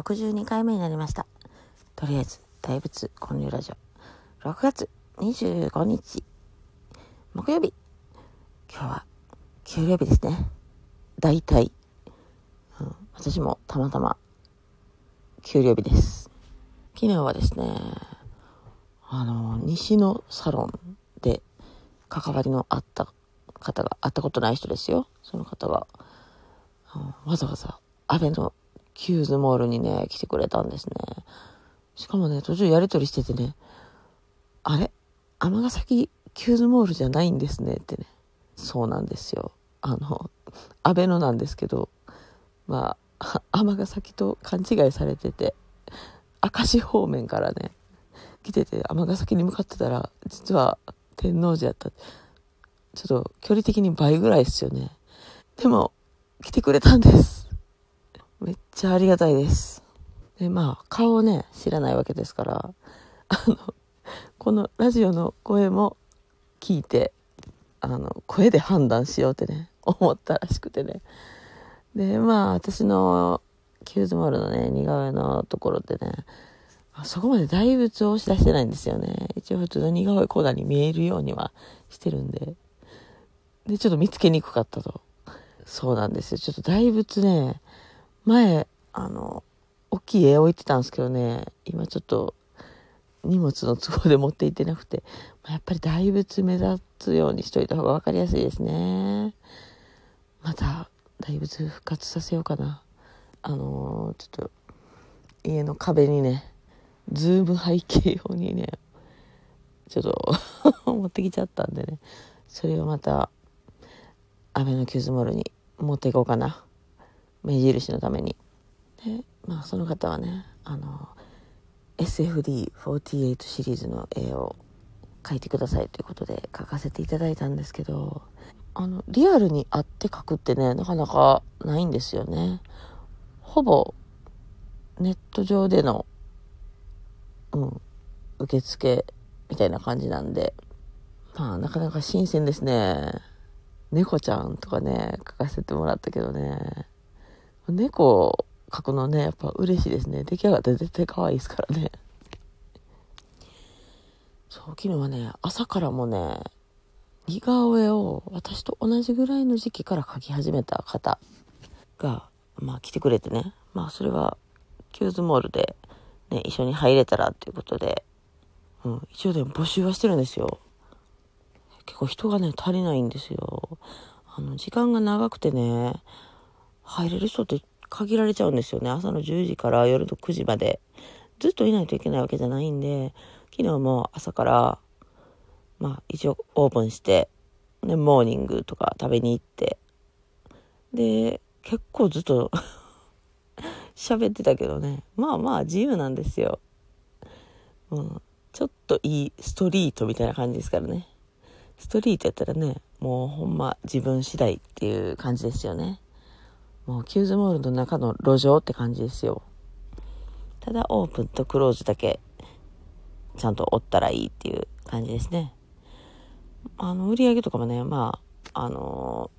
62回目になりました。とりあえず、大仏混入ラジオ。6月25日、木曜日。今日は、給料日ですね。大体、うん、私もたまたま、給料日です。昨日はですね、あの、西のサロンで関わりのあった方が、会ったことない人ですよ。その方が、うん、わざわざあべのキューズモールにね、来てくれたんですね。しかもね、途中やりとりしててね、あれ？尼崎キューズモールじゃないんですねってね。そうなんですよ。あの、あべのなんですけど、まあ、尼崎と勘違いされてて、明石方面からね、来てて、尼崎に向かってたら、実は天王寺やった。ちょっと距離的に倍ぐらいですよね。でも、来てくれたんです。めっちゃありがたいです。で、まあ、顔をね、知らないわけですから、あの、このラジオの声も聞いて、あの、声で判断しようってね、思ったらしくてね。で、まあ、私のキューズモールのね、似顔絵のところでね、そこまで大仏を押し出してないんですよね。一応普通の似顔絵コーナーに見えるようにはしてるんで。で、ちょっと見つけにくかったと。そうなんですよ。ちょっと大仏ね、前、あの、大きい絵置いてたんですけどね、今ちょっと荷物の都合で持って行ってなくて、やっぱり大仏目立つようにしといた方が分かりやすいですね。また大仏復活させようかな。あのちょっと家の壁にね、ズーム背景用にね、ちょっと 持ってきちゃったんでね、それをまた、あべのキューズモールに持っていこうかな。目印のために。で、まあその方はね、あの、SFD48 シリーズの絵を描いてくださいということで描かせていただいたんですけど、あの、リアルに会って描くってね、なかなかないんですよね。ほぼ、ネット上での、うん、受付みたいな感じなんで、まあ、なかなか新鮮ですね。猫ちゃんとかね、描かせてもらったけどね、猫描くのね、やっぱ嬉しいですね。出来上がって絶対可愛いですからね。そう、昨日はね、朝からもね、似顔絵を私と同じぐらいの時期から描き始めた方が、まあ来てくれてね、まあそれは、キューズモールでね、一緒に入れたらっていうことで、うん、一応でも募集はしてるんですよ。結構人がね、足りないんですよ。あの、時間が長くてね、入れる人って限られちゃうんですよね。朝の10時から夜の9時まで。ずっといないといけないわけじゃないんで、昨日も朝から、まあ一応オープンして、ね、モーニングとか食べに行って、で、結構ずっと 喋ってたけどね。まあまあ自由なんですよ。うん。ちょっといいストリートみたいな感じですからね。ストリートやったらね、もうほんま自分次第っていう感じですよね。もうキューズモールの中の路上って感じですよ。ただオープンとクローズだけちゃんと折ったらいいっていう感じですね。あの、売り上げとかもね、まあ、あの、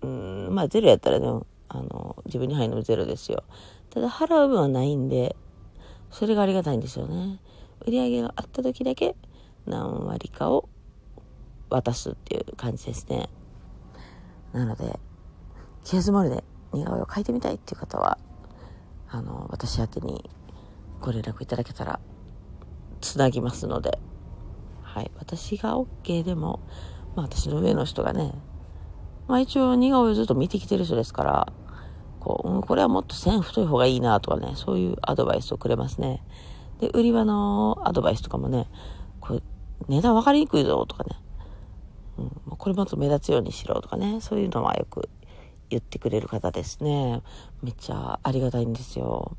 うん、まあゼロやったらね、あの、自分に入るのもゼロですよ。ただ払う分はないんで、それがありがたいんですよね。売り上げがあった時だけ何割かを渡すっていう感じですね。なので、キューズモールで似顔絵を描いてみたいっていう方はあの私宛にご連絡いただけたらつなぎますので、はい、私が OK でも、まあ、私の上の人がね、まあ、一応似顔絵をずっと見てきてる人ですからこう、うん、これはもっと線太い方がいいなとかねそういうアドバイスをくれますね。で売り場のアドバイスとかもねこれ値段分かりにくいぞとかね、うん、これもっと目立つようにしろとかねそういうのはよく言ってくれる方ですね。めっちゃありがたいんですよ。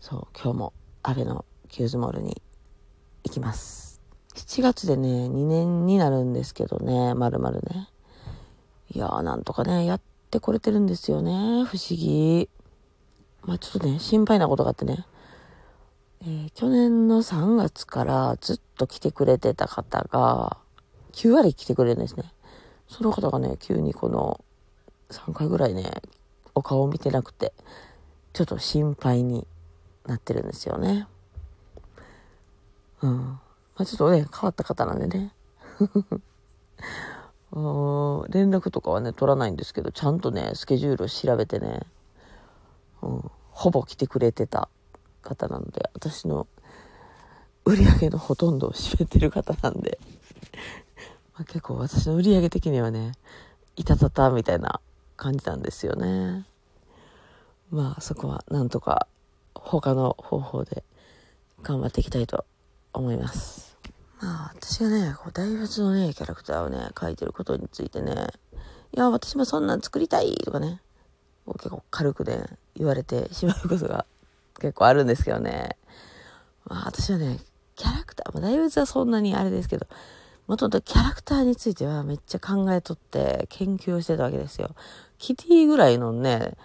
そう、今日もアベのキューズモールに行きます。7月でね、2年になるんですけどね、まるまるね。いやー、なんとかね、やってこれてるんですよね。不思議。まあちょっとね、心配なことがあってね。えー、去年の3月からずっと来てくれてた方が、9割来てくれるんですね。その方がね、急にこの3回ぐらいね、お顔を見てなくて、ちょっと心配になってるんですよね。うん。まあ、ちょっとね、変わった方なんでね。連絡とかはね、取らないんですけど、ちゃんとね、スケジュールを調べてね、うん、ほぼ来てくれてた方なので、私の売り上げのほとんどを占めてる方なんで、まあ、結構私の売り上げ的にはね、いたたたみたいな感じなんですよね。まあそこはなんとか他の方法で頑張っていきたいと思います。まあ私がね、こう大仏のね、キャラクターをね、描いてることについてね、いや、私もそんなん作りたいとかね、結構軽くね、言われてしまうことが 結構あるんですけどね。まあ私はね、キャラクター、まあ、大仏はそんなにあれですけど、もともとキャラクターについてはめっちゃ考えとって研究をしてたわけですよ。キティぐらいのね、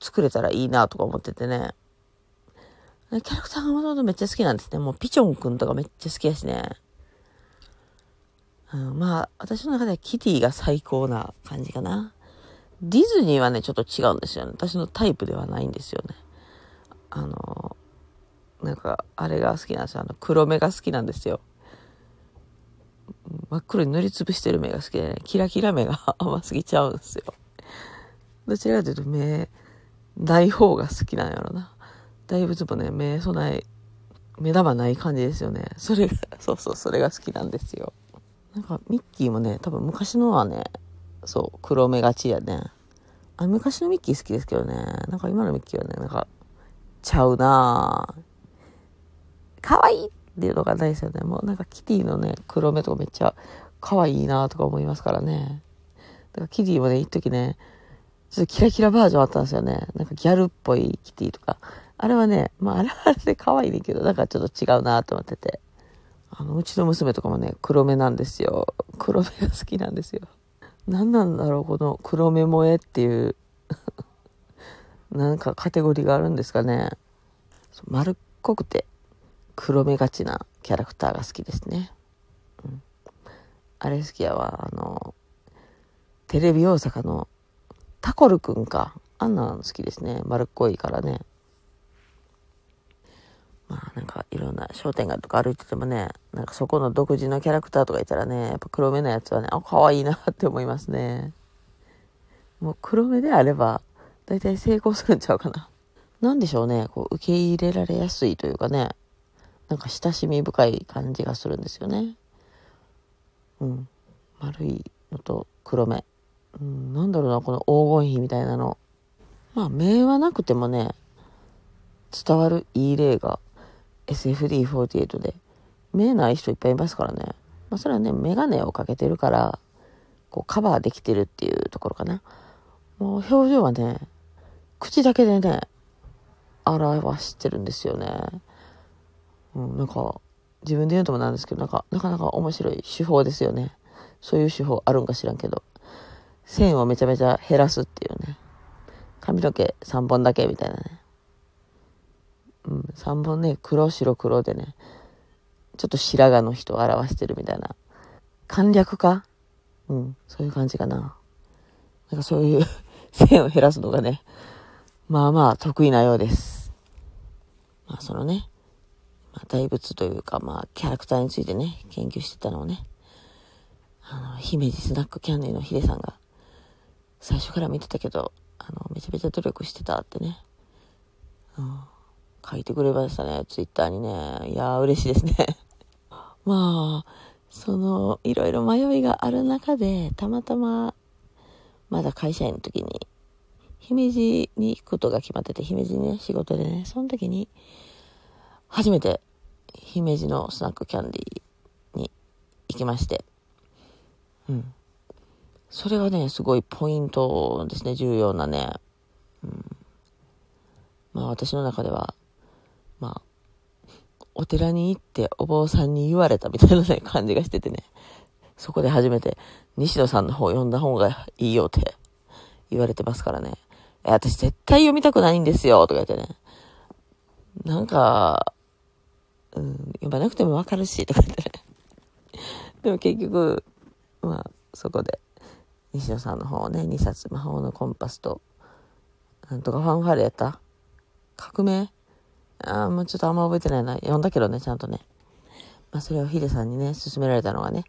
作れたらいいなとか思っててね。キャラクターがもともとめっちゃ好きなんですね。もうピチョンくんとかめっちゃ好きやしね。うん、まあ、私の中ではキティが最高な感じかな。ディズニーはね、ちょっと違うんですよね。私のタイプではないんですよね。あの、なんか、あれが好きなんですよ。あの、黒目が好きなんですよ。真っ黒に塗りつぶしてる目が好きでね、キラキラ目が甘すぎちゃうんですよ。どちらかというと目、ない方が好きなんやろな。大仏もね、目備え、目玉ない感じですよね。それが、そうそう、それが好きなんですよ。なんか、ミッキーもね、多分昔のはね、そう、黒目がちやね。あ、昔のミッキー好きですけどね、なんか今のミッキーはね、なんか、ちゃうなぁ。可愛いっていうのがないですよね。もうなんかキティのね、黒目とかめっちゃ可愛いなとか思いますからね。だからキティもね、一時ね、ちょっとキラキラバージョンあったんですよね。なんかギャルっぽいキティとか。あれはね、まああれはあれで可愛いねんけど、なんかちょっと違うなと思ってて。あの、うちの娘とかもね、黒目なんですよ。黒目が好きなんですよ。何なんだろう、この黒目萌えっていう なんかカテゴリーがあるんですかね。丸っこくて黒目がちなキャラクターが好きですね。うん、あれ好きやわ、あの、テレビ大阪のタコルくんか。あんなん好きですね。丸っこいからね。まあなんかいろんな商店街とか歩いててもね、なんかそこの独自のキャラクターとかいたらね、やっぱ黒目のやつはね、あ、可愛いなって思いますね。もう黒目であれば、大体成功するんちゃうかな。なんでしょうね、こう受け入れられやすいというかね、なんか親しみ深い感じがするんですよね。うん。丸いのと黒目。うん、なんだろうな、この黄金比みたいなの。まあ、目はなくてもね、伝わるいい例が SFD48 で、目ない人いっぱいいますからね。まあ、それはね、メガネをかけてるから、こう、カバーできてるっていうところかな。もう表情はね、口だけでね、表してるんですよね。うん、なんか、自分で言うともなんですけど、なんか、なかなか面白い手法ですよね。そういう手法あるんか知らんけど。線をめちゃめちゃ減らすっていうね。髪の毛3本だけみたいなね。うん、3本ね、黒白黒でね、ちょっと白髪の人を表してるみたいな。簡略化？うん、そういう感じかな。なんかそういう 線を減らすのがね、まあまあ得意なようです。まあそのね、まあ、大仏というか、まあキャラクターについてね、研究してたのをね、あの、姫路スナックキャンディーのヒデさんが、最初から見てたけど、あの、めちゃめちゃ努力してたってね、うん、書いてくれましたね、ツイッターにね。いやー、嬉しいですね。まあ、その、いろいろ迷いがある中で、たまたま、まだ会社員の時に、姫路に行くことが決まってて、姫路にね、仕事でね、その時に、初めて、姫路のスナックキャンディーに行きまして、うん。それがね、すごいポイントですね、重要なね。うん、まあ私の中では、まあ、お寺に行ってお坊さんに言われたみたいなね、感じがしててね。そこで初めて西野さんの方を読んだ方がいいよって言われてますからね。え、私絶対読みたくないんですよとか言ってね。なんか、うん、読まなくてもわかるし、とか言ってね。でも結局、まあ、そこで西野さんの方をね、2冊、魔法のコンパスと、なんとかファンファーレやった革命？あもうちょっとあんま覚えてないな。読んだけどね、ちゃんとね。まあ、それをヒデさんにね、勧められたのがね、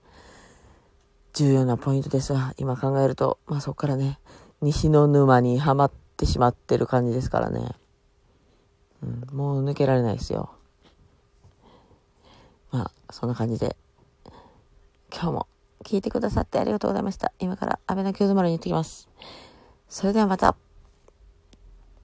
重要なポイントですが、今考えると、まあそっからね、西の沼にはまってしまってる感じですからね。うん、もう抜けられないですよ。まあ、そんな感じで、今日も聞いてくださってありがとうございました。今から安倍の京都丸に行ってきます。それではまた。